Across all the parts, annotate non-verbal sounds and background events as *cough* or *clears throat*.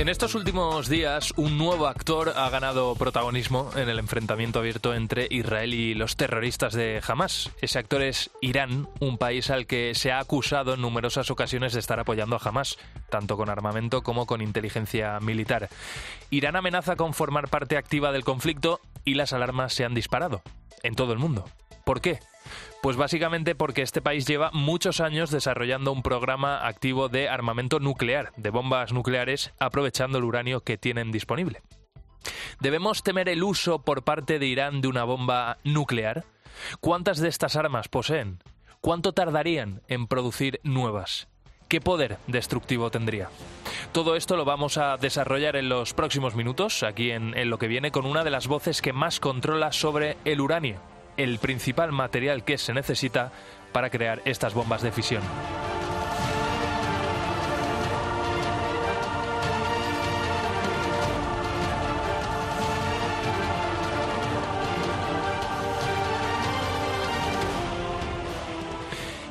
En estos últimos días, un nuevo actor ha ganado protagonismo en el enfrentamiento abierto entre Israel y los terroristas de Hamas. Ese actor es Irán, un país al que se ha acusado en numerosas ocasiones de estar apoyando a Hamas, tanto con armamento como con inteligencia militar. Irán amenaza con formar parte activa del conflicto y las alarmas se han disparado en todo el mundo. ¿Por qué? Pues básicamente porque este país lleva muchos años desarrollando un programa activo de armamento nuclear, de bombas nucleares, aprovechando el uranio que tienen disponible. ¿Debemos temer el uso por parte de Irán de una bomba nuclear? ¿Cuántas de estas armas poseen? ¿Cuánto tardarían en producir nuevas? ¿Qué poder destructivo tendría? Todo esto lo vamos a desarrollar en los próximos minutos, aquí en, lo que viene, con una de las voces que más controla sobre el uranio, el principal material que se necesita para crear estas bombas de fisión.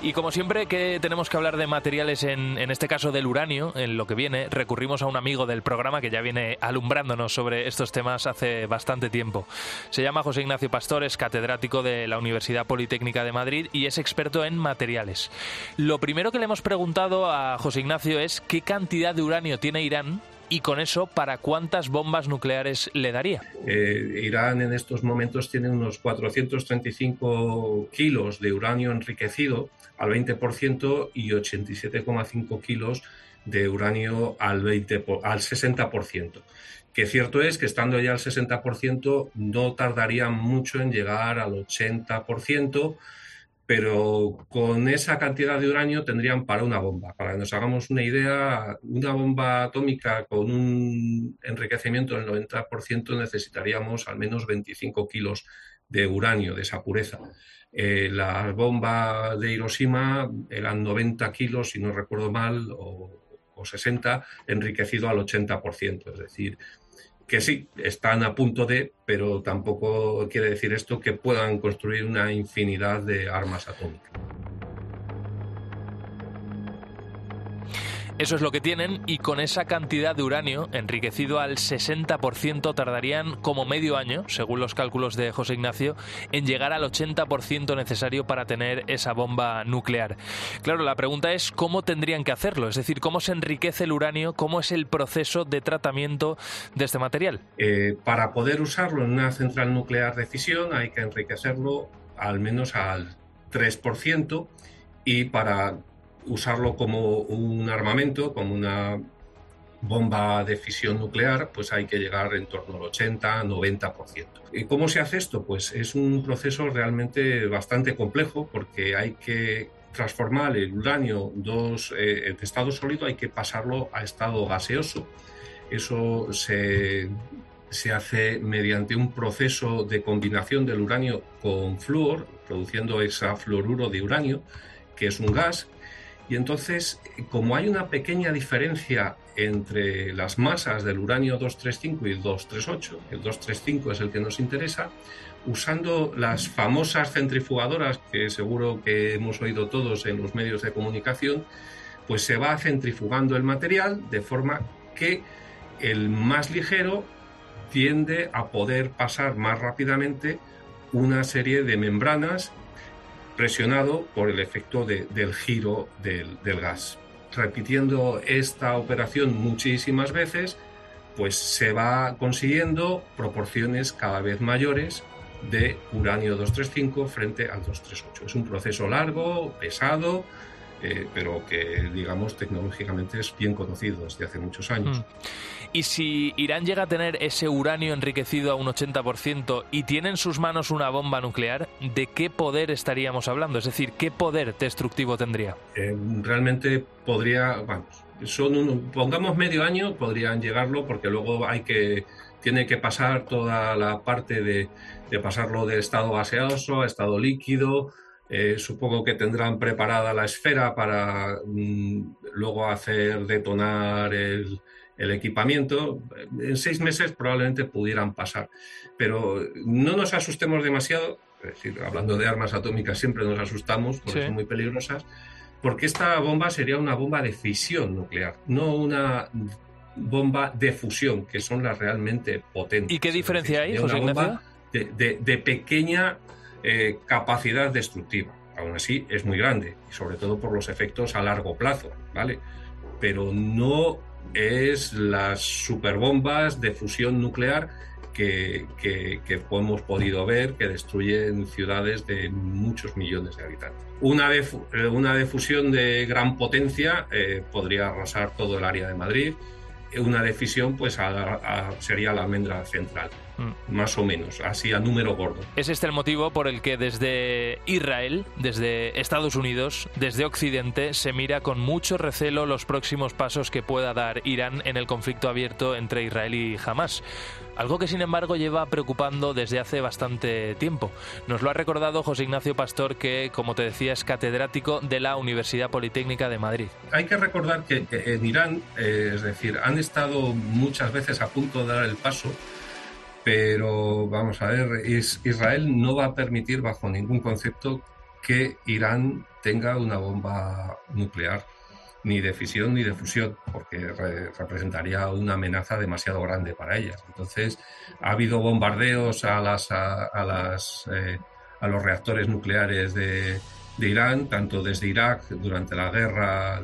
Y como siempre que tenemos que hablar de materiales, en, en, este caso del uranio, en lo que viene, recurrimos a un amigo del programa que ya viene alumbrándonos sobre estos temas hace bastante tiempo. Se llama José Ignacio Pastor, es catedrático de la Universidad Politécnica de Madrid y es experto en materiales. Lo primero que le hemos preguntado a José Ignacio es qué cantidad de uranio tiene Irán y con eso, ¿para cuántas bombas nucleares le daría? Eh, Irán en estos momentos tiene unos 435 kilos de uranio enriquecido al 20% y 87,5 kilos de uranio al, 20, al 60%. Que cierto es que estando ya al 60% no tardaría mucho en llegar al 80%, pero con esa cantidad de uranio tendrían para una bomba. Para que nos hagamos una idea, una bomba atómica con un enriquecimiento del 90% necesitaríamos al menos 25 kilos de uranio, de esa pureza. Eh, la bomba de Hiroshima eran 90 kilos, si no recuerdo mal, o, o 60, enriquecido al 80%. Es decir, que sí, están a punto de, pero tampoco quiere decir esto que puedan construir una infinidad de armas atómicas. Eso es lo que tienen y con esa cantidad de uranio, enriquecido al 60%, tardarían como medio año, según los cálculos de José Ignacio, en llegar al 80% necesario para tener esa bomba nuclear. Claro, la pregunta es cómo tendrían que hacerlo, es decir, cómo se enriquece el uranio, cómo es el proceso de tratamiento de este material. Eh, para poder usarlo en una central nuclear de fisión hay que enriquecerlo al menos al 3% y para usarlo como un armamento, como una bomba de fisión nuclear, pues hay que llegar en torno al 80-90%. ¿Y cómo se hace esto? Pues es un proceso realmente bastante complejo porque hay que transformar el uranio dos, eh, de estado sólido, hay que pasarlo a estado gaseoso. Eso se, se hace mediante un proceso de combinación del uranio con flúor, produciendo hexafluoruro de uranio, que es un gas y entonces, como hay una pequeña diferencia entre las masas del uranio 235 y 238, el 235 es el que nos interesa, usando las famosas centrifugadoras que seguro que hemos oído todos en los medios de comunicación, pues se va centrifugando el material de forma que el más ligero tiende a poder pasar más rápidamente una serie de membranas presionado por el efecto del giro del, del gas. Repitiendo esta operación muchísimas veces, pues se va consiguiendo proporciones cada vez mayores de uranio 235 frente al 238. Es un proceso largo, pesado, eh, pero que, digamos, tecnológicamente es bien conocido desde hace muchos años. Mm. Y si Irán llega a tener ese uranio enriquecido a un 80% y tiene en sus manos una bomba nuclear, ¿de qué poder estaríamos hablando? Es decir, ¿qué poder destructivo tendría? Eh, realmente podría, vamos, son pongamos medio año, podrían llegarlo porque luego hay que tiene que pasar toda la parte de, de pasarlo de estado gaseoso a estado líquido, eh, supongo que tendrán preparada la esfera para mm, luego hacer detonar el, equipamiento. En seis meses probablemente pudieran pasar. Pero no nos asustemos demasiado. Es decir, hablando de armas atómicas siempre nos asustamos porque son muy peligrosas. Porque esta bomba sería una bomba de fisión nuclear, no una bomba de fusión, que son las realmente potentes. ¿Y qué diferencia hay, José Una bomba de pequeña eh, capacidad destructiva. Aún así, es muy grande, sobre todo por los efectos a largo plazo, ¿vale? Pero no es las superbombas de fusión nuclear que, hemos podido ver que destruyen ciudades de muchos millones de habitantes. Una de, eh, una de fusión de gran potencia eh, podría arrasar todo el área de Madrid, una de fisión pues sería la almendra central. Mm. más o menos, así a número gordo. Es este el motivo por el que desde Israel, desde Estados Unidos, desde Occidente, se mira con mucho recelo los próximos pasos que pueda dar Irán en el conflicto abierto entre Israel y Hamas. Algo que sin embargo lleva preocupando desde hace bastante tiempo. Nos lo ha recordado José Ignacio Pastor, que como te decía es catedrático de la Universidad Politécnica de Madrid. Hay que recordar que, en Irán, eh, es decir, han estado muchas veces a punto de dar el paso pero vamos a ver, Israel no va a permitir bajo ningún concepto que Irán tenga una bomba nuclear, ni de fisión ni de fusión, porque representaría una amenaza demasiado grande para ellas. Entonces, ha habido bombardeos a, las, a, las, eh, a los reactores nucleares de Irán, tanto desde Irak durante la guerra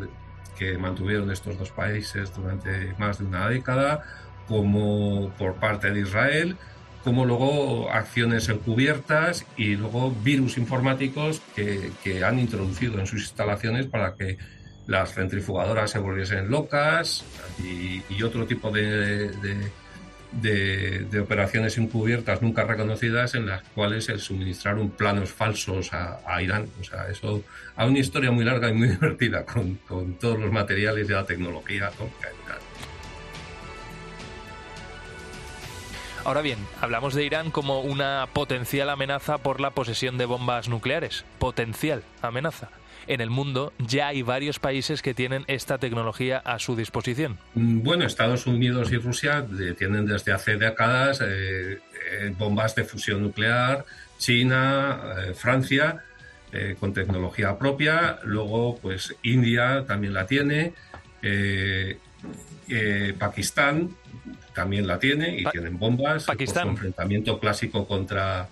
que mantuvieron estos dos países durante más de una década, como por parte de Israel, como luego acciones encubiertas y luego virus informáticos que, han introducido en sus instalaciones para que las centrifugadoras se volviesen locas y, otro tipo de, de, operaciones encubiertas nunca reconocidas en las cuales el suministraron planos falsos a, Irán. O sea, eso hay una historia muy larga y muy *laughs* divertida con, todos los materiales y la tecnología atómica Ahora bien, hablamos de Irán como una potencial amenaza por la posesión de bombas nucleares. Potencial amenaza. En el mundo ya hay varios países que tienen esta tecnología a su disposición. Mm, bueno, Estados Unidos y Rusia tienen desde hace décadas eh, eh, bombas de fusión nuclear, China, eh, Francia, con tecnología propia, luego pues India también la tiene, Pakistán también la tiene y tienen bombas. Pakistán. Por su enfrentamiento clásico contra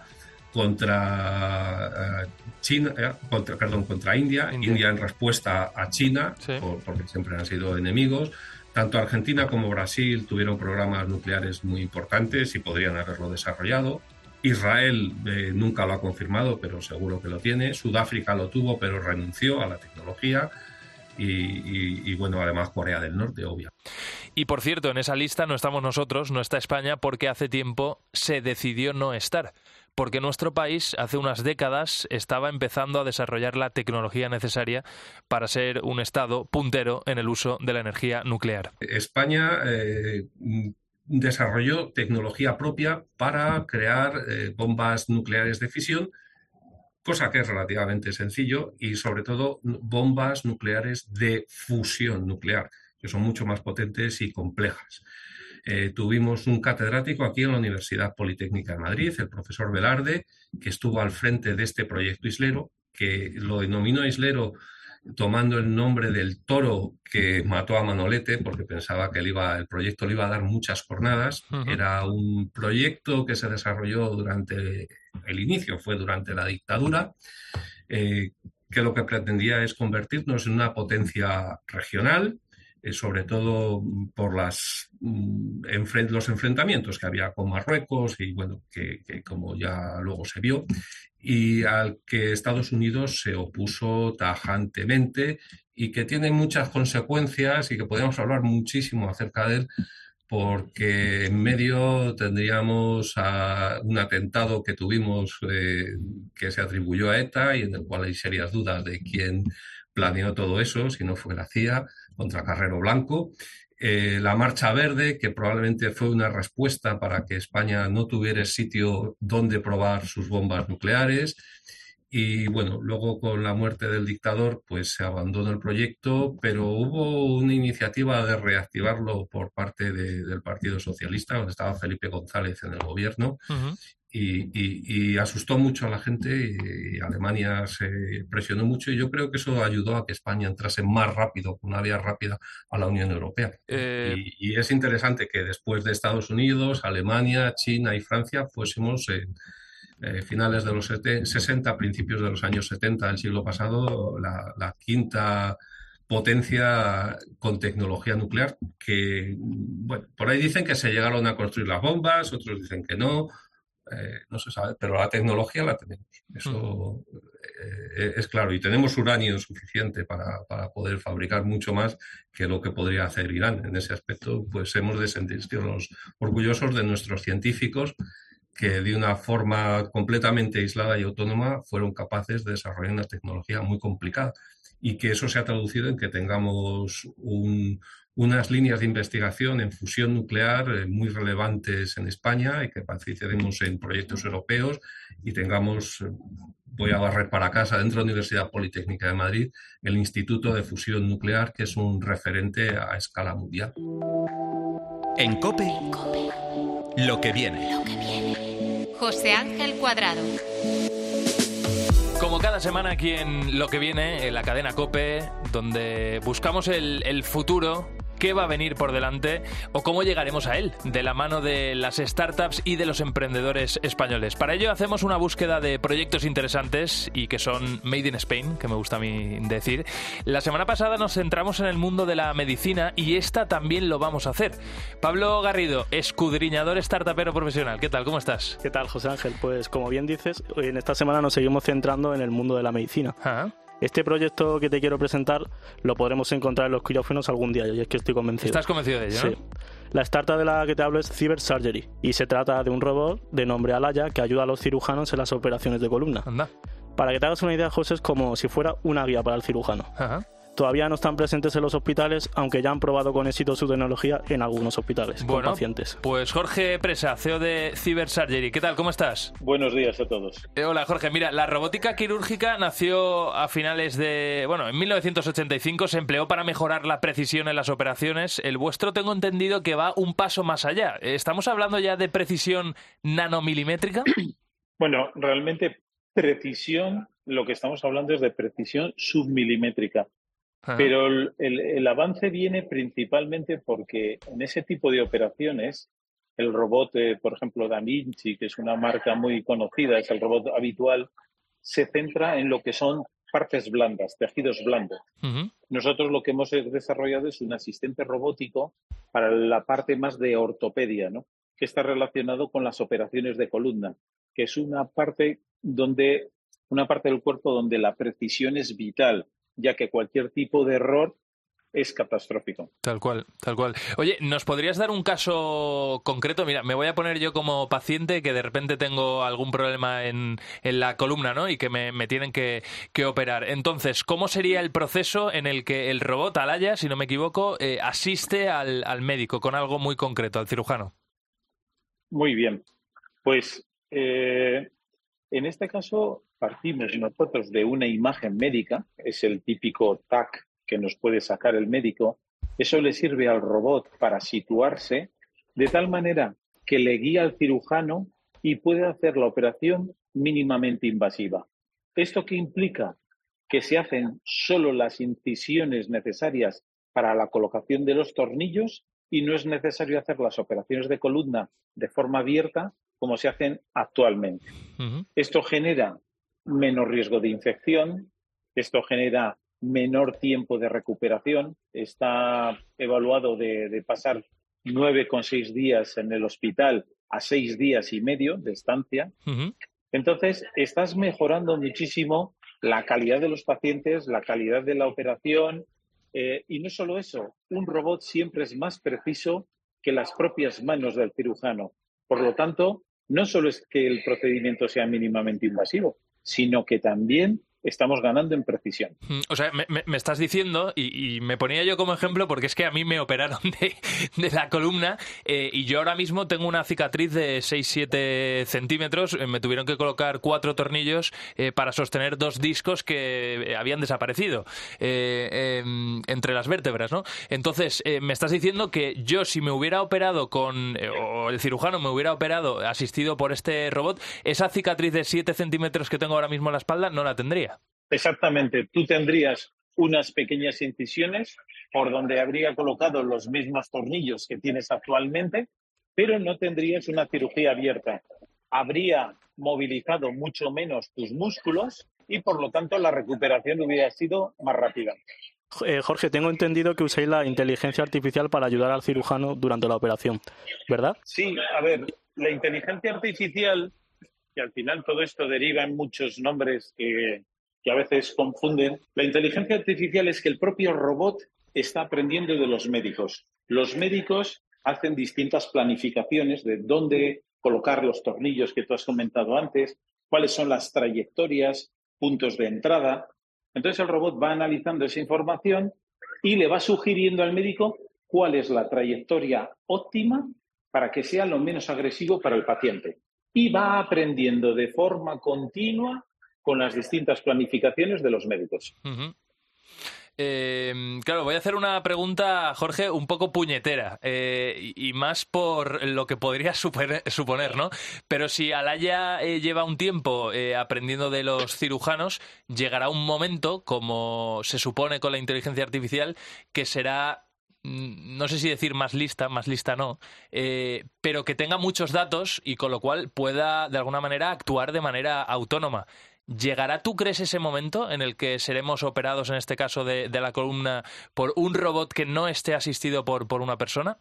contra eh, China, eh, contra, perdón, contra India. India, en respuesta a China, porque siempre han sido enemigos. Tanto Argentina como Brasil tuvieron programas nucleares muy importantes y podrían haberlo desarrollado. Israel eh, nunca lo ha confirmado, pero seguro que lo tiene. Sudáfrica lo tuvo, pero renunció a la tecnología. Y, y bueno, además Corea del Norte, obvio. Y por cierto, en esa lista no estamos nosotros, no está España, porque hace tiempo se decidió no estar. Porque nuestro país hace unas décadas estaba empezando a desarrollar la tecnología necesaria para ser un Estado puntero en el uso de la energía nuclear. España eh, desarrolló tecnología propia para crear eh, bombas nucleares de fisión cosa que es relativamente sencillo, y sobre todo bombas nucleares de fusión nuclear, que son mucho más potentes y complejas. Eh, tuvimos un catedrático aquí en la Universidad Politécnica de Madrid, el profesor Velarde, que estuvo al frente de este proyecto islero, que lo denominó islero tomando el nombre del toro que mató a Manolete, porque pensaba que el proyecto le iba a dar muchas jornadas. Era un proyecto que se desarrolló durante el inicio, fue durante la dictadura, eh, que lo que pretendía es convertirnos en una potencia regional, sobre todo por las, mm, los enfrentamientos que había con Marruecos y bueno, que, como ya luego se vio, y al que Estados Unidos se opuso tajantemente y que tiene muchas consecuencias y que podemos hablar muchísimo acerca de él porque en medio tendríamos un atentado que tuvimos eh, que se atribuyó a ETA y en el cual hay serias dudas de quién planeó todo eso, si no fue la CIA, contra Carrero Blanco. Eh, la Marcha Verde, que probablemente fue una respuesta para que España no tuviera sitio donde probar sus bombas nucleares. Y bueno, luego con la muerte del dictador, pues se abandonó el proyecto, pero hubo una iniciativa de reactivarlo por parte del Partido Socialista, donde estaba Felipe González en el gobierno, y, asustó mucho a la gente y, Alemania se presionó mucho y yo creo que eso ayudó a que España entrase más rápido, con una vía rápida a la Unión Europea. Eh, y, es interesante que después de Estados Unidos, Alemania, China y Francia fuésemos en eh, finales de los 60, principios de los años 70 del siglo pasado, la, la quinta potencia con tecnología nuclear que, bueno, por ahí dicen que se llegaron a construir las bombas, otros dicen que no, eh, no se sabe, pero la tecnología la tenemos. Eso eh, es claro. Y tenemos uranio suficiente para, poder fabricar mucho más que lo que podría hacer Irán. En ese aspecto, pues hemos de sentirnos orgullosos de nuestros científicos que de una forma completamente aislada y autónoma fueron capaces de desarrollar una tecnología muy complicada y que eso se ha traducido en que tengamos un, unas líneas de investigación en fusión nuclear eh, muy relevantes en España y que participemos en proyectos europeos y tengamos, eh, voy a barrer para casa, dentro de la Universidad Politécnica de Madrid, el Instituto de Fusión Nuclear, que es un referente a escala mundial. En COPE, lo que viene. Lo que viene. José Ángel Cuadrado. Como cada semana aquí en Lo que viene, en la cadena Cope, donde buscamos el, el futuro qué va a venir por delante o cómo llegaremos a él, de la mano de las startups y de los emprendedores españoles. Para ello hacemos una búsqueda de proyectos interesantes y que son made in Spain, que me gusta a mí decir. La semana pasada nos centramos en el mundo de la medicina y esta también lo vamos a hacer. Pablo Garrido, escudriñador startupero profesional. ¿Qué tal? ¿Cómo estás? ¿Qué tal, José Ángel? Pues como bien dices, en esta semana nos seguimos centrando en el mundo de la medicina. Este proyecto que te quiero presentar lo podremos encontrar en los quirófanos algún día, y es que estoy convencido. ¿Estás convencido de ello? Sí. La startup de la que te hablo es Cyber Surgery y se trata de un robot de nombre Alaya que ayuda a los cirujanos en las operaciones de columna. Anda. Para que te hagas una idea, José, es como si fuera una guía para el cirujano. Ajá todavía no están presentes en los hospitales, aunque ya han probado con éxito su tecnología en algunos hospitales con pacientes. Pues Jorge Presa, CEO de Cyber Surgery, ¿qué tal? ¿Cómo estás? Buenos días a todos. Eh, hola Jorge, mira, la robótica quirúrgica nació a finales de, bueno, en 1985 se empleó para mejorar la precisión en las operaciones. El vuestro tengo entendido que va un paso más allá. ¿Estamos hablando ya de precisión nanomilimétrica? *clears throat* Bueno, realmente precisión, lo que estamos hablando es de precisión submilimétrica. Pero el, avance viene principalmente porque en ese tipo de operaciones, el robot, eh, por ejemplo, Da Vinci, que es una marca muy conocida, es el robot habitual, se centra en lo que son partes blandas, tejidos blandos. Nosotros lo que hemos desarrollado es un asistente robótico para la parte más de ortopedia, ¿no? que está relacionado con las operaciones de columna, que es una parte donde una parte del cuerpo donde la precisión es vital ya que cualquier tipo de error es catastrófico. Tal cual, tal cual. Oye, ¿nos podrías dar un caso concreto? Mira, me voy a poner yo como paciente que de repente tengo algún problema en, la columna, ¿no? Y que me, tienen que, operar. Entonces, ¿cómo sería el proceso en el que el robot, Alaya, si no me equivoco, eh, asiste al, médico con algo muy concreto, al cirujano? Muy bien. Pues eh, en este caso partimos nosotros de una imagen médica, es el típico TAC que nos puede sacar el médico, eso le sirve al robot para situarse de tal manera que le guía al cirujano y puede hacer la operación mínimamente invasiva. ¿Esto qué implica? Que se hacen solo las incisiones necesarias para la colocación de los tornillos y no es necesario hacer las operaciones de columna de forma abierta como se hacen actualmente. Esto genera menos riesgo de infección, esto genera menor tiempo de recuperación, está evaluado de, pasar nueve con seis días en el hospital a seis días y medio de estancia. Entonces, estás mejorando muchísimo la calidad de los pacientes, la calidad de la operación, eh, y no solo eso, un robot siempre es más preciso que las propias manos del cirujano. Por lo tanto, no solo es que el procedimiento sea mínimamente invasivo, sino que también estamos ganando en precisión. Mm, o sea, me, estás diciendo, y, me ponía yo como ejemplo, porque es que a mí me operaron de, la columna eh, y yo ahora mismo tengo una cicatriz de 6-7 centímetros. Eh, me tuvieron que colocar cuatro tornillos eh, para sostener dos discos que habían desaparecido em, entre las vértebras, ¿no? Entonces, me estás diciendo que yo, si me hubiera operado con, o el cirujano me hubiera operado asistido por este robot, esa cicatriz de 7 centímetros que tengo ahora mismo en la espalda no la tendría. Exactamente, tú tendrías unas pequeñas incisiones por donde habría colocado los mismos tornillos que tienes actualmente, pero no tendrías una cirugía abierta. Habría movilizado mucho menos tus músculos y por lo tanto la recuperación hubiera sido más rápida. Eh, Jorge, tengo entendido que usáis la inteligencia artificial para ayudar al cirujano durante la operación, ¿verdad? Sí, a ver, la inteligencia artificial, que al final todo esto deriva en muchos nombres que, que a veces confunden. La inteligencia artificial es que el propio robot está aprendiendo de los médicos. Los médicos hacen distintas planificaciones de dónde colocar los tornillos que tú has comentado antes, cuáles son las trayectorias, puntos de entrada. Entonces el robot va analizando esa información y le va sugiriendo al médico cuál es la trayectoria óptima para que sea lo menos agresivo para el paciente. Y va aprendiendo de forma continua con las distintas planificaciones de los médicos. Eh, claro, voy a hacer una pregunta, Jorge, un poco puñetera eh, y, más por lo que podría *laughs* suponer, ¿no? Pero si Alaya eh, lleva un tiempo aprendiendo de los cirujanos, llegará un momento, como se supone con la inteligencia artificial, que será mm, no sé si decir más lista, más lista no, pero que tenga muchos datos y con lo cual pueda de alguna manera actuar de manera autónoma. ¿Llegará, tú crees, ese momento en el que seremos operados, en este caso de, la columna, por un robot que no esté asistido por, por una persona?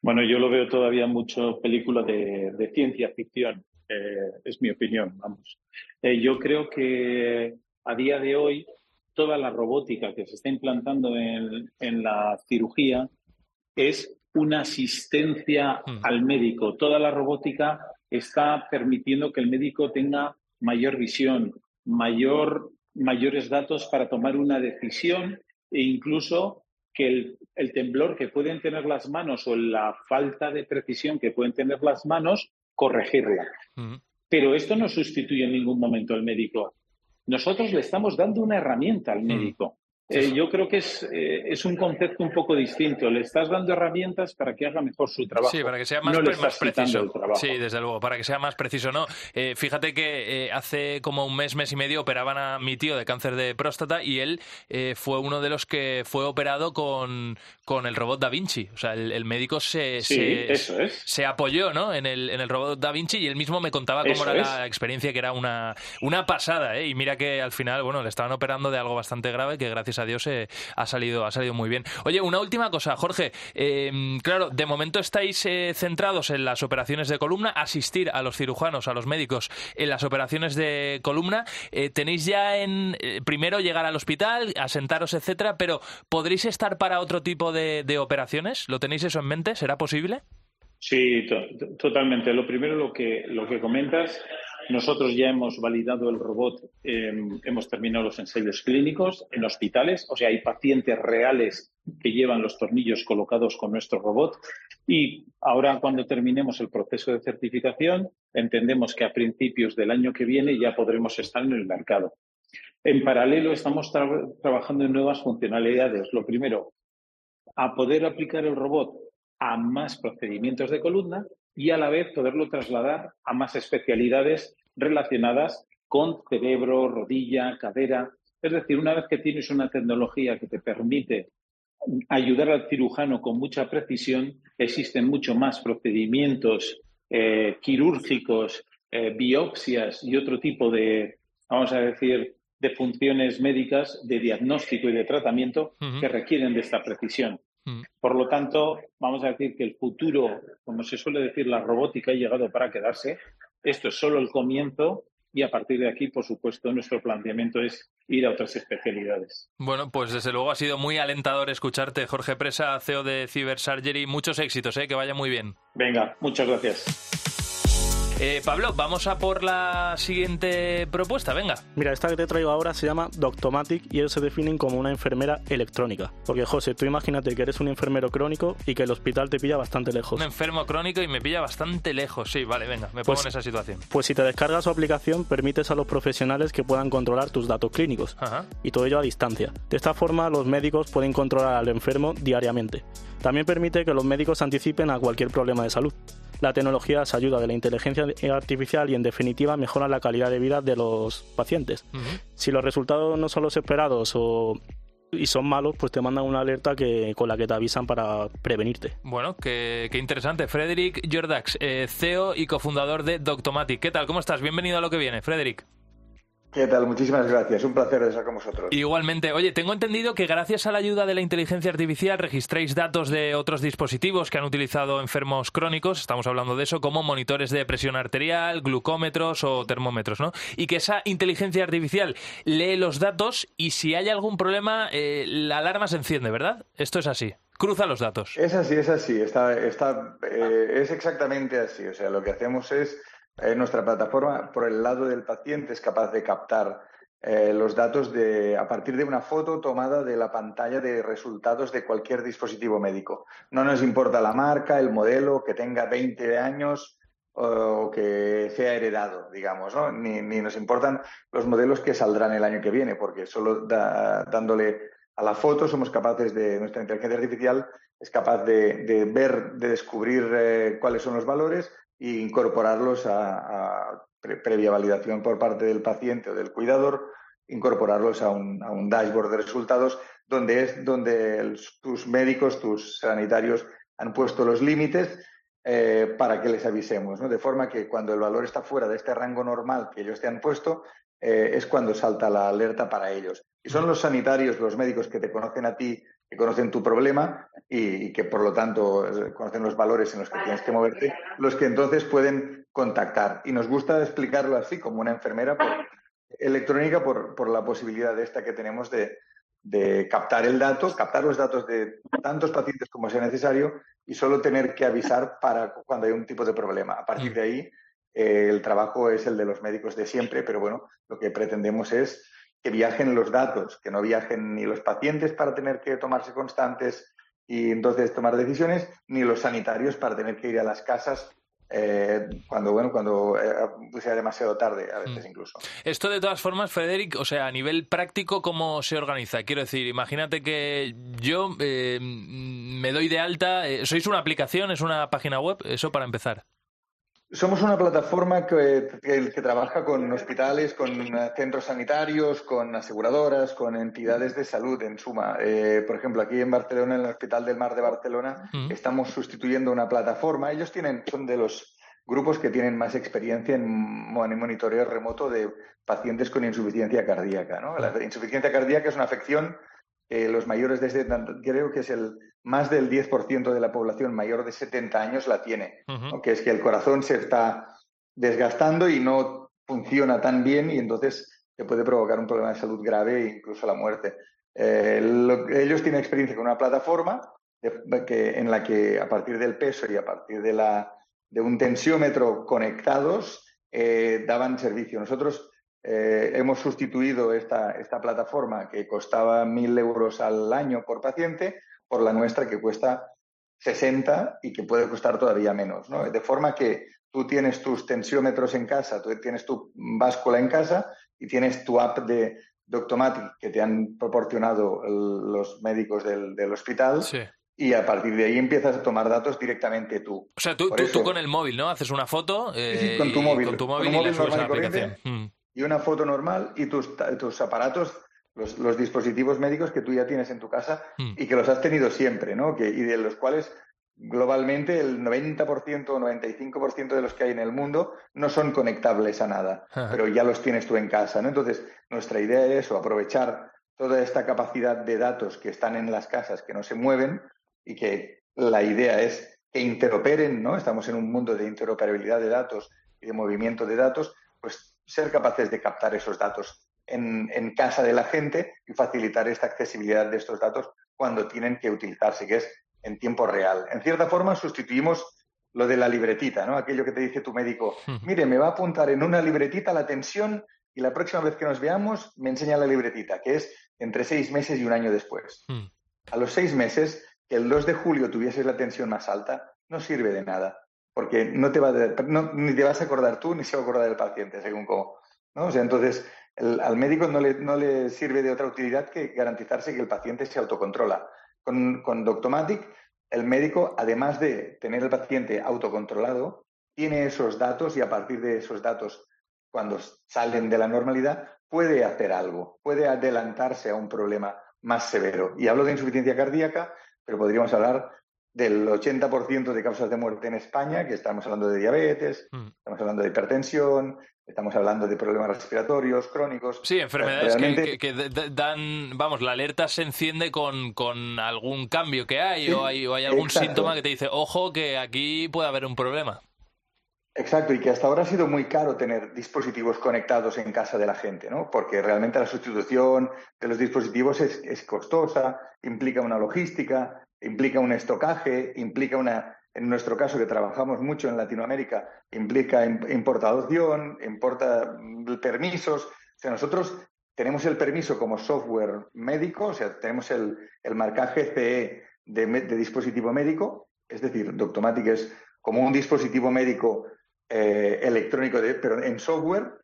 Bueno, yo lo veo todavía mucho película de, ciencia ficción, eh, es mi opinión, vamos. Eh, yo creo que a día de hoy toda la robótica que se está implantando en, en la cirugía es una asistencia mm. al médico. Toda la robótica está permitiendo que el médico tenga mayor visión, mayor, mayores datos para tomar una decisión e incluso que el, temblor que pueden tener las manos o la falta de precisión que pueden tener las manos, corregirla. Pero esto no sustituye en ningún momento al médico. Nosotros le estamos dando una herramienta al médico. Eh, yo creo que es, eh, es, un concepto un poco distinto. Le estás dando herramientas para que haga mejor su trabajo. Sí, para que sea más, preciso. Sí, desde luego, para que sea más preciso. No, eh, fíjate que hace como un mes, mes y medio operaban a mi tío de cáncer de próstata y él fue uno de los que fue operado con, con el robot Da Vinci. O sea, el, médico se, se, apoyó ¿no? en, el, en el robot Da Vinci y él mismo me contaba cómo era la experiencia, que era una, una pasada. Y mira que al final, bueno, le estaban operando de algo bastante grave que gracias a Dios eh, ha, salido, ha salido muy bien. Oye, una última cosa, Jorge. Em, claro, de momento estáis eh, centrados en las operaciones de columna, asistir a los cirujanos, a los médicos en las operaciones de columna. Eh, tenéis ya en primero llegar al hospital, asentaros, etcétera, pero ¿podréis estar para otro tipo de, operaciones? ¿Lo tenéis eso en mente? ¿Será posible? Sí, totalmente. Lo primero, lo que, lo que comentas, nosotros ya hemos validado el robot, em, hemos terminado los ensayos clínicos en hospitales, o sea, hay pacientes reales que llevan los tornillos colocados con nuestro robot y ahora cuando terminemos el proceso de certificación, entendemos que a principios del año que viene ya podremos estar en el mercado. En paralelo estamos trabajando en nuevas funcionalidades. Lo primero, a poder aplicar el robot a más procedimientos de columna y a la vez poderlo trasladar a más especialidades relacionadas con cerebro, rodilla, cadera. Es decir, una vez que tienes una tecnología que te permite ayudar al cirujano con mucha precisión, existen mucho más procedimientos eh, quirúrgicos, eh, biopsias y otro tipo de, vamos a decir, de funciones médicas de diagnóstico y de tratamiento que requieren de esta precisión. Por lo tanto, vamos a decir que el futuro, como se suele decir, la robótica ha llegado para quedarse. Esto es solo el comienzo y a partir de aquí, por supuesto, nuestro planteamiento es ir a otras especialidades. Bueno, pues desde luego ha sido muy alentador escucharte, Jorge Presa, CEO de Cyber Surgery. Muchos éxitos, ¿eh? que vaya muy bien. Venga, muchas gracias. Eh, Pablo, vamos a por la siguiente propuesta, venga. Mira, esta que te traigo ahora se llama Doctomatic y ellos se definen como una enfermera electrónica. Porque, José, tú imagínate que eres un enfermero crónico y que el hospital te pilla bastante lejos. Un enfermo crónico y me pilla bastante lejos, sí, vale, venga, me pongo pues en esa situación. Pues si te descargas su aplicación, permites a los profesionales que puedan controlar tus datos clínicos. Y todo ello a distancia. De esta forma, los médicos pueden controlar al enfermo diariamente. También permite que los médicos anticipen a cualquier problema de salud la tecnología se ayuda de la inteligencia artificial y en definitiva mejora la calidad de vida de los pacientes. Si los resultados no son los esperados o y son malos, pues te mandan una alerta que, con la que te avisan para prevenirte. Bueno, qué, interesante. Frederick Jordax, eh, CEO y cofundador de Doctomatic. ¿Qué tal? ¿Cómo estás? Bienvenido a lo que viene, Frederick. ¿Qué tal? Muchísimas gracias. Un placer estar con vosotros. Igualmente. Oye, tengo entendido que gracias a la ayuda de la inteligencia artificial registráis datos de otros dispositivos que han utilizado enfermos crónicos, estamos hablando de eso, como monitores de presión arterial, glucómetros o termómetros, ¿no? Y que esa inteligencia artificial lee los datos y si hay algún problema, eh, la alarma se enciende, ¿verdad? Esto es así. Cruza los datos. Es así, es así. Está, está, eh, es exactamente así. O sea, lo que hacemos es nuestra plataforma, por el lado del paciente, es capaz de captar eh, los datos de, a partir de una foto tomada de la pantalla de resultados de cualquier dispositivo médico. No nos importa la marca, el modelo, que tenga 20 años o que sea heredado, digamos, ¿no? ni, nos importan los modelos que saldrán el año que viene, porque solo dándole a la foto somos capaces de, nuestra inteligencia artificial es capaz de, ver, de descubrir eh, cuáles son los valores e incorporarlos a, previa validación por parte del paciente o del cuidador, incorporarlos a un, dashboard de resultados donde es donde tus médicos, tus sanitarios han puesto los límites eh, para que les avisemos, ¿no? de forma que cuando el valor está fuera de este rango normal que ellos te han puesto, eh, es cuando salta la alerta para ellos. Y son los sanitarios, los médicos que te conocen a ti que conocen tu problema y, que por lo tanto conocen los valores en los que tienes que moverte, los que entonces pueden contactar. Y nos gusta explicarlo así, como una enfermera electrónica, por, la posibilidad de esta que tenemos de, captar el dato, captar los datos de tantos pacientes como sea necesario y solo tener que avisar para cuando hay un tipo de problema. A partir de ahí, eh, el trabajo es el de los médicos de siempre, pero bueno, lo que pretendemos es que viajen los datos, que no viajen ni los pacientes para tener que tomarse constantes y entonces tomar decisiones, ni los sanitarios para tener que ir a las casas eh, cuando bueno cuando eh, sea demasiado tarde a veces mm. incluso. Esto de todas formas Frederic o sea a nivel práctico cómo se organiza quiero decir imagínate que yo eh, me doy de alta sois una aplicación es una página web eso para empezar somos una plataforma que, trabaja con hospitales, con centros sanitarios, con aseguradoras, con entidades de salud, en suma. Eh, por ejemplo, aquí en Barcelona, en el Hospital del Mar de Barcelona, estamos sustituyendo una plataforma. Ellos tienen, son de los grupos que tienen más experiencia en monitoreo remoto de pacientes con insuficiencia cardíaca. La insuficiencia cardíaca es una afección que los mayores de creo que es el más del 10% de la población mayor de 70 años la tiene, que es que el corazón se está desgastando y no funciona tan bien y entonces se puede provocar un problema de salud grave e incluso la muerte. Eh, ellos tienen experiencia con una plataforma que, en la que a partir del peso y a partir de, la, de un tensiómetro conectados eh, daban servicio. Nosotros eh, hemos sustituido esta, esta plataforma que costaba 1.000 euros al año por paciente por la nuestra que cuesta 60 y que puede costar todavía menos. ¿no? De forma que tú tienes tus tensiómetros en casa, tú tienes tu báscula en casa y tienes tu app de, Doctomatic que te han proporcionado los médicos del, hospital. Y a partir de ahí empiezas a tomar datos directamente tú. O sea, tú, tú, con el móvil, ¿no? Haces una foto. Eh, con tu móvil. Con tu móvil, y, la mm. Y una foto normal y tus, tus aparatos los, los, dispositivos médicos que tú ya tienes en tu casa mm. y que los has tenido siempre, ¿no? Que, y de los cuales globalmente el 90% o 95% de los que hay en el mundo no son conectables a nada, pero ya los tienes tú en casa, ¿no? Entonces, nuestra idea es eso, aprovechar toda esta capacidad de datos que están en las casas, que no se mueven y que la idea es que interoperen, ¿no? Estamos en un mundo de interoperabilidad de datos y de movimiento de datos, pues ser capaces de captar esos datos en, en casa de la gente y facilitar esta accesibilidad de estos datos cuando tienen que utilizarse, que es en tiempo real. En cierta forma sustituimos lo de la libretita, ¿no? Aquello que te dice tu médico, *laughs* mire, me va a apuntar en una libretita la tensión y la próxima vez que nos veamos me enseña la libretita, que es entre seis meses y un año después. A los seis meses, que el 2 de julio tuvieses la tensión más alta, no sirve de nada, porque no te va ni te vas a acordar tú ni se va a acordar el paciente, según cómo. ¿no? O sea, entonces, al médico no le, no le sirve de otra utilidad que garantizarse que el paciente se autocontrola. Con, con Doctomatic, el médico, además de tener el paciente autocontrolado, tiene esos datos y a partir de esos datos, cuando salen de la normalidad, puede hacer algo, puede adelantarse a un problema más severo. Y hablo de insuficiencia cardíaca, pero podríamos hablar del 80% de causas de muerte en España, que estamos hablando de diabetes, mm. estamos hablando de hipertensión, Estamos hablando de problemas respiratorios crónicos. Sí, enfermedades que, dan, vamos, la alerta se enciende con, algún cambio que hay, o hay o hay algún síntoma que te dice, ojo, que aquí puede haber un problema. Exacto, y que hasta ahora ha sido muy caro tener dispositivos conectados en casa de la gente, ¿no? Porque realmente la sustitución de los dispositivos es, es costosa, implica una logística, implica un estocaje, implica una en nuestro caso, que trabajamos mucho en Latinoamérica, implica importación, importa permisos. O sea, nosotros tenemos el permiso como software médico, o sea, tenemos el, marcaje CE de, dispositivo médico, es decir, Doctomatic es como un dispositivo médico eh, electrónico, pero en software,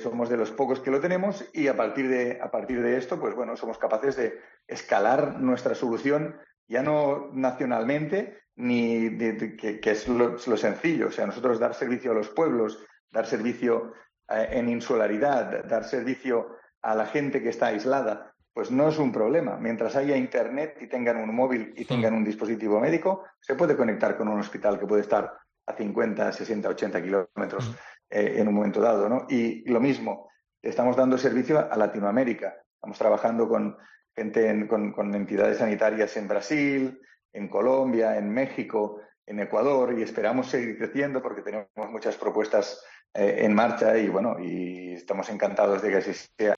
somos de los pocos que lo tenemos y a partir, de, a partir de esto, pues bueno, somos capaces de escalar nuestra solución ya no nacionalmente, ni que, es lo, sencillo. O sea, nosotros dar servicio a los pueblos, dar servicio eh, en insularidad, dar servicio a la gente que está aislada, pues no es un problema. Mientras haya internet y tengan un móvil y tengan un dispositivo médico, se puede conectar con un hospital que puede estar a 50, 60, 80 kilómetros eh, en un momento dado. ¿no? Y lo mismo, estamos dando servicio a Latinoamérica. Estamos trabajando con gente con, con entidades sanitarias en Brasil, en Colombia, en México, en Ecuador y esperamos seguir creciendo porque tenemos muchas propuestas eh, en marcha y bueno, y estamos encantados de que así sea.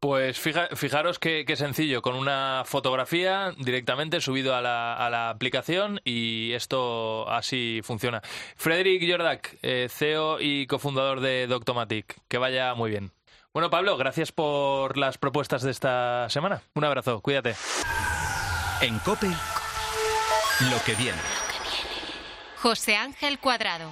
Pues fijaros qué, sencillo, con una fotografía directamente subido a la, a la aplicación y esto así funciona. Frederick Jordak, eh, CEO y cofundador de Doctomatic, que vaya muy bien. Bueno, Pablo, gracias por las propuestas de esta semana. Un abrazo, cuídate. En COPE, lo que viene. José Ángel Cuadrado.